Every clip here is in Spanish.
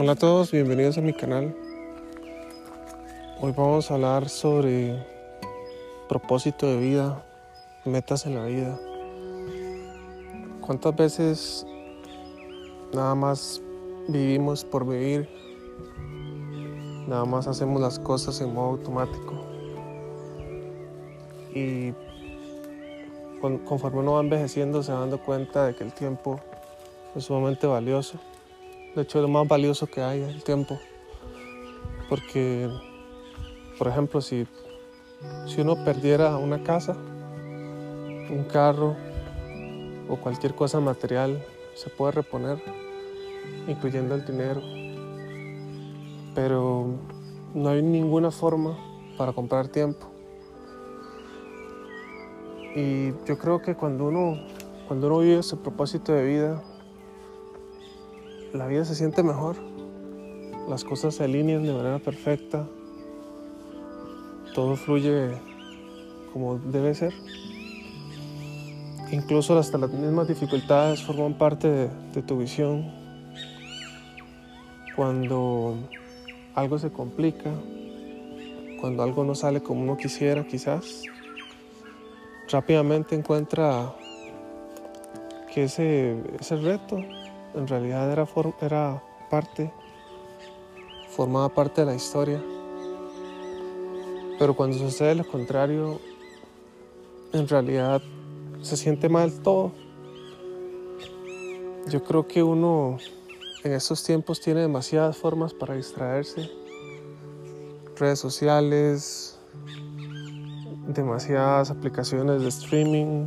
Hola a todos, bienvenidos a mi canal. Hoy vamos a hablar sobre propósito de vida, metas en la vida. ¿Cuántas veces nada más vivimos por vivir? Nada más hacemos las cosas en modo automático. Y conforme uno va envejeciendo se va dando cuenta de que el tiempo es sumamente valioso. De hecho, es lo más valioso que hay, el tiempo. Porque, por ejemplo, si, si uno perdiera una casa, un carro o cualquier cosa material, se puede reponer, incluyendo el dinero. Pero no hay ninguna forma para comprar tiempo. Y yo creo que cuando uno, cuando uno vive ese propósito de vida, la vida se siente mejor, las cosas se alinean de manera perfecta, todo fluye como debe ser. Incluso hasta las mismas dificultades forman parte de, tu visión. Cuando algo se complica, cuando algo no sale como uno quisiera quizás, rápidamente encuentra que ese, ese reto en realidad era, era parte, formaba parte de la historia. Pero cuando sucede lo contrario, en realidad se siente mal todo. Yo creo que uno en estos tiempos tiene demasiadas formas para distraerse. Redes sociales, demasiadas aplicaciones de streaming,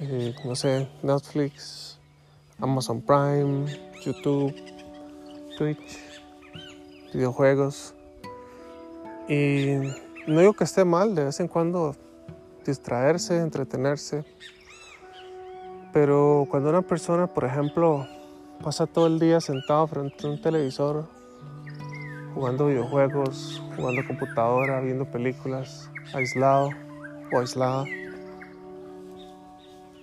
eh, no sé, Netflix, Amazon Prime, YouTube, Twitch, videojuegos. Y no digo que esté mal de vez en cuando distraerse, entretenerse, pero cuando una persona, por ejemplo, pasa todo el día sentado frente a un televisor, jugando videojuegos, jugando computadora, viendo películas, aislado o aislada,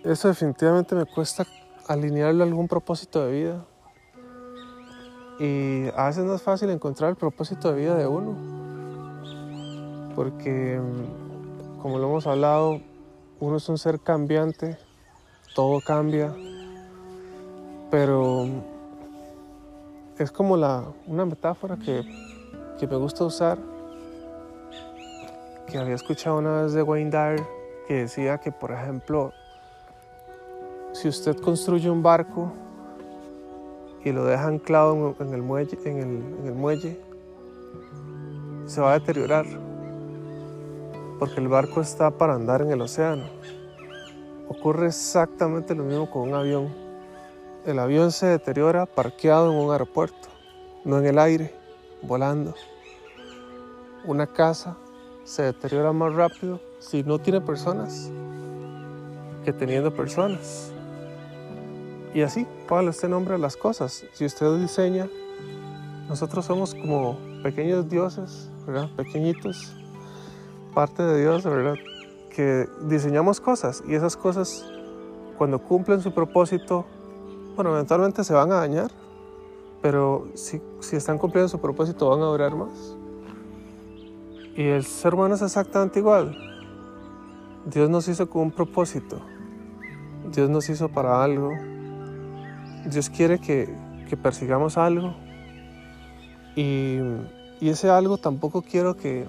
eso definitivamente me cuesta alinearlo a algún propósito de vida. Y a veces no es fácil encontrar el propósito de vida de uno, porque como lo hemos hablado, uno es un ser cambiante, todo cambia, pero es como la, una metáfora que, que me gusta usar, que había escuchado una vez de Wayne Dyer, que decía que, por ejemplo, si usted construye un barco y lo deja anclado en el muelle, se va a deteriorar porque el barco está para andar en el océano. Ocurre exactamente lo mismo con un avión. El avión se deteriora parqueado en un aeropuerto, no en el aire, volando. Una casa se deteriora más rápido si no tiene personas que teniendo personas. Y así, póngale este nombre a las cosas. Si usted diseña, nosotros somos como pequeños dioses, ¿verdad? Pequeñitos, parte de Dios, ¿verdad? Que diseñamos cosas y esas cosas, cuando cumplen su propósito, bueno, eventualmente se van a dañar, pero si, si están cumpliendo su propósito van a durar más. Y el ser humano es exactamente igual. Dios nos hizo con un propósito. Dios nos hizo para algo Dios quiere que, persigamos algo y, ese algo tampoco quiero que,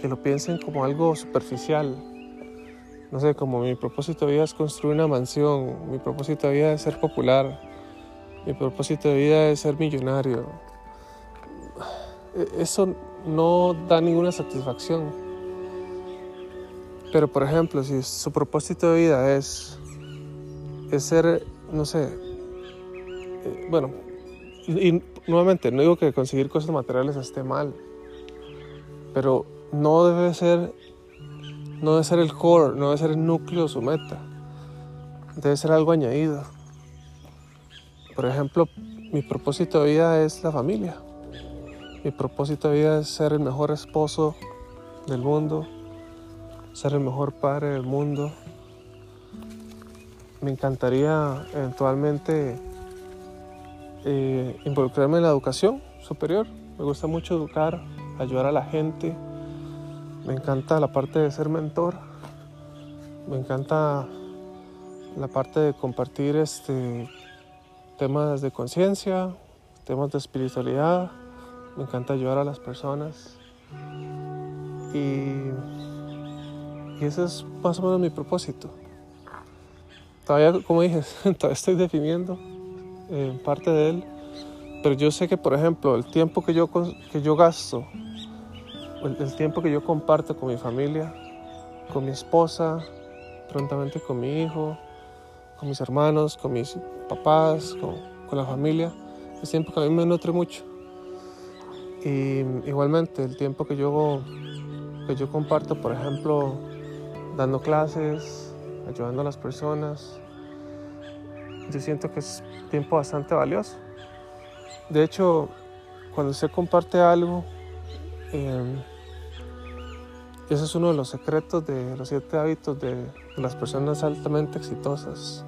que lo piensen como algo superficial. No sé, como mi propósito de vida es construir una mansión, mi propósito de vida es ser popular, mi propósito de vida es ser millonario. E, eso no da ninguna satisfacción. Pero por ejemplo, si su propósito de vida es, es ser, no sé, bueno, y, nuevamente, no digo que conseguir cosas materiales esté mal, pero no debe ser, no debe ser el core, no debe ser el núcleo su meta, debe ser algo añadido. Por ejemplo, mi propósito de vida es la familia. Mi propósito de vida es ser el mejor esposo del mundo, ser el mejor padre del mundo. Me encantaría eventualmente eh, involucrarme en la educación superior. Me gusta mucho educar, ayudar a la gente. Me encanta la parte de ser mentor. Me encanta la parte de compartir este, temas de conciencia, temas de espiritualidad. Me encanta ayudar a las personas. Y, y ese es más o menos mi propósito. Todavía, como dije, todavía estoy definiendo eh, parte de él, pero yo sé que, por ejemplo, el tiempo que yo, que yo gasto, el, tiempo que yo comparto con mi familia, con mi esposa, prontamente con mi hijo, con mis hermanos, con mis papás, con, con la familia, es tiempo que a mí me nutre mucho. Y igualmente el tiempo que yo, que yo comparto, por ejemplo, dando clases, ayudando a las personas, yo siento que es tiempo bastante valioso. De hecho, cuando usted comparte algo, eh, ese es uno de los secretos de los siete hábitos de, de las personas altamente exitosas.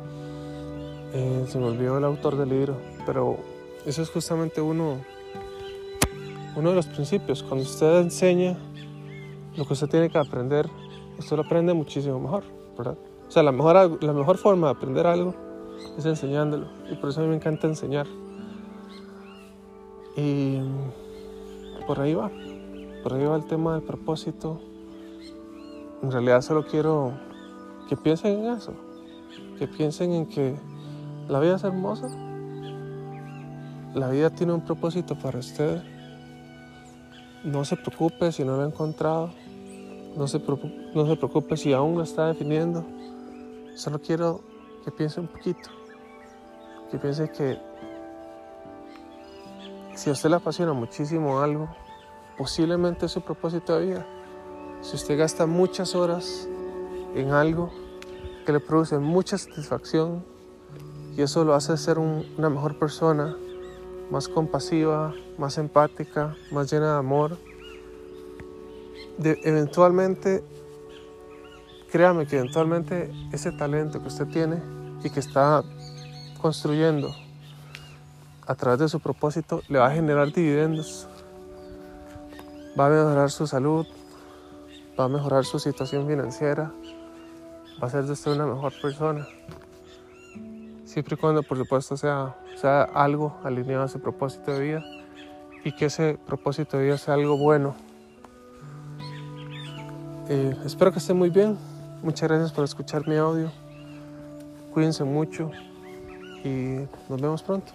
Eh, se me olvidó el autor del libro, pero eso es justamente uno, uno de los principios. Cuando usted enseña lo que usted tiene que aprender, usted lo aprende muchísimo mejor, ¿verdad? O sea, la mejor, la mejor forma de aprender algo es enseñándolo. Y por eso a mí me encanta enseñar. Y por ahí va. Por ahí va el tema del propósito. En realidad solo quiero que piensen en eso. Que piensen en que la vida es hermosa. La vida tiene un propósito para usted. No se preocupe si no lo ha encontrado. No se, no se preocupe si aún lo está definiendo. Solo quiero que piense un poquito. Que piense que si a usted le apasiona muchísimo algo, posiblemente es su propósito de vida. Si usted gasta muchas horas en algo que le produce mucha satisfacción y eso lo hace ser un, una mejor persona, más compasiva, más empática, más llena de amor, eventualmente, créame que eventualmente ese talento que usted tiene y que está construyendo a través de su propósito le va a generar dividendos, va a mejorar su salud, va a mejorar su situación financiera, va a hacer de usted una mejor persona. Siempre y cuando, por supuesto, sea, sea algo alineado a su propósito de vida y que ese propósito de vida sea algo bueno. Eh, espero que esté muy bien. Muchas gracias por escuchar mi audio. Cuídense mucho y nos vemos pronto.